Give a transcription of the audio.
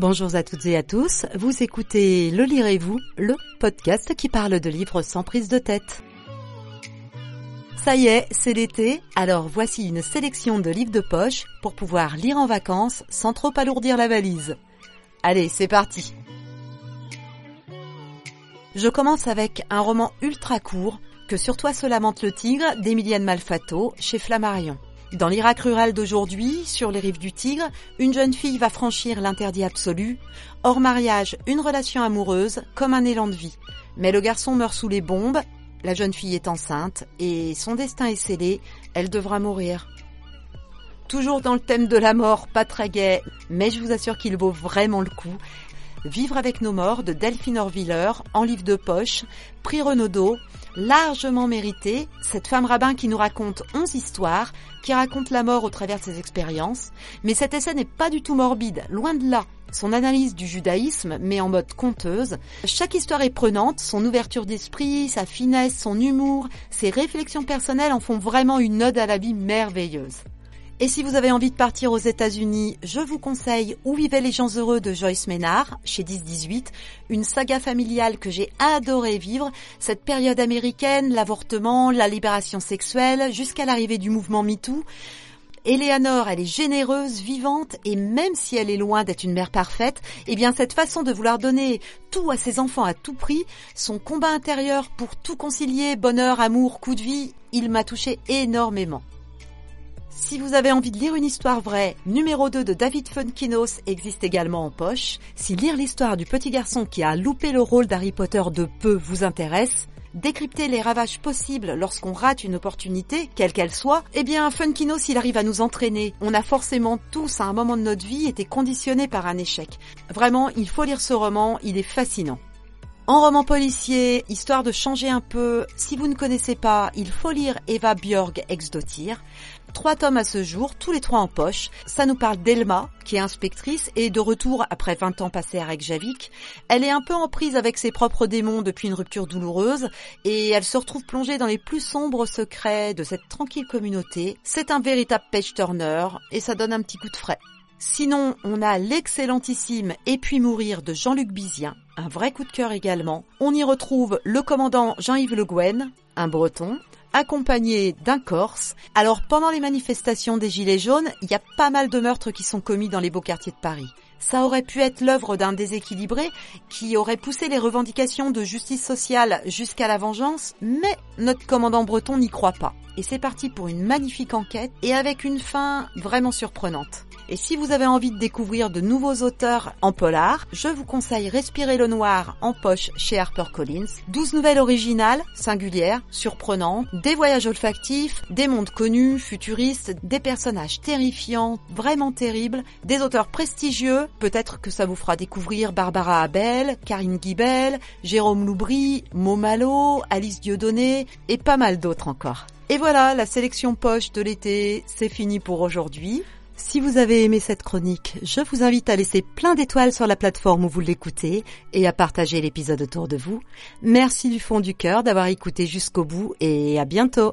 Bonjour à toutes et à tous, vous écoutez Le Lirez-vous, le podcast qui parle de livres sans prise de tête. Ça y est, c'est l'été, alors voici une sélection de livres de poche pour pouvoir lire en vacances sans trop alourdir la valise. Allez, c'est parti Je commence avec un roman ultra court, Que sur toi se lamente le tigre d'Emilienne Malfato chez Flammarion. Dans l'Irak rural d'aujourd'hui, sur les rives du Tigre, une jeune fille va franchir l'interdit absolu. Hors mariage, une relation amoureuse, comme un élan de vie. Mais le garçon meurt sous les bombes, la jeune fille est enceinte, et son destin est scellé, elle devra mourir. Toujours dans le thème de la mort, pas très gai, mais je vous assure qu'il vaut vraiment le coup. Vivre avec nos morts de Delphine Orviller, en livre de poche, prix Renaudot, largement mérité, cette femme rabbin qui nous raconte onze histoires, qui raconte la mort au travers de ses expériences, mais cet essai n'est pas du tout morbide, loin de là. Son analyse du judaïsme, met en mode conteuse. Chaque histoire est prenante, son ouverture d'esprit, sa finesse, son humour, ses réflexions personnelles en font vraiment une ode à la vie merveilleuse. Et si vous avez envie de partir aux États-Unis, je vous conseille Où vivaient les gens heureux de Joyce Ménard, chez 10-18, une saga familiale que j'ai adoré vivre, cette période américaine, l'avortement, la libération sexuelle, jusqu'à l'arrivée du mouvement MeToo. Eleanor, elle est généreuse, vivante, et même si elle est loin d'être une mère parfaite, eh bien cette façon de vouloir donner tout à ses enfants à tout prix, son combat intérieur pour tout concilier, bonheur, amour, coup de vie, il m'a touché énormément. Si vous avez envie de lire une histoire vraie, numéro 2 de David Funkinos existe également en poche. Si lire l'histoire du petit garçon qui a loupé le rôle d'Harry Potter de peu vous intéresse, décrypter les ravages possibles lorsqu'on rate une opportunité, quelle qu'elle soit, eh bien Funkinos il arrive à nous entraîner. On a forcément tous à un moment de notre vie été conditionnés par un échec. Vraiment, il faut lire ce roman, il est fascinant. En roman policier, histoire de changer un peu, si vous ne connaissez pas, il faut lire Eva Björg Exdotir. Trois tomes à ce jour, tous les trois en poche. Ça nous parle d'Elma, qui est inspectrice et de retour après 20 ans passés à Reykjavik. Elle est un peu en prise avec ses propres démons depuis une rupture douloureuse et elle se retrouve plongée dans les plus sombres secrets de cette tranquille communauté. C'est un véritable page turner et ça donne un petit coup de frais. Sinon, on a l'excellentissime Et puis mourir de Jean-Luc Bizien, un vrai coup de cœur également. On y retrouve le commandant Jean-Yves Le Guen, un breton, accompagné d'un Corse. Alors pendant les manifestations des Gilets jaunes, il y a pas mal de meurtres qui sont commis dans les beaux quartiers de Paris. Ça aurait pu être l'œuvre d'un déséquilibré qui aurait poussé les revendications de justice sociale jusqu'à la vengeance, mais notre commandant breton n'y croit pas. Et c'est parti pour une magnifique enquête et avec une fin vraiment surprenante. Et si vous avez envie de découvrir de nouveaux auteurs en polar, je vous conseille Respirer le noir en poche chez HarperCollins. 12 nouvelles originales, singulières, surprenantes, des voyages olfactifs, des mondes connus, futuristes, des personnages terrifiants, vraiment terribles, des auteurs prestigieux, peut-être que ça vous fera découvrir Barbara Abel, Karine Guibel, Jérôme Loubry, Momalo, Alice Dieudonné et pas mal d'autres encore. Et voilà, la sélection poche de l'été, c'est fini pour aujourd'hui. Si vous avez aimé cette chronique, je vous invite à laisser plein d'étoiles sur la plateforme où vous l'écoutez et à partager l'épisode autour de vous. Merci du fond du cœur d'avoir écouté jusqu'au bout et à bientôt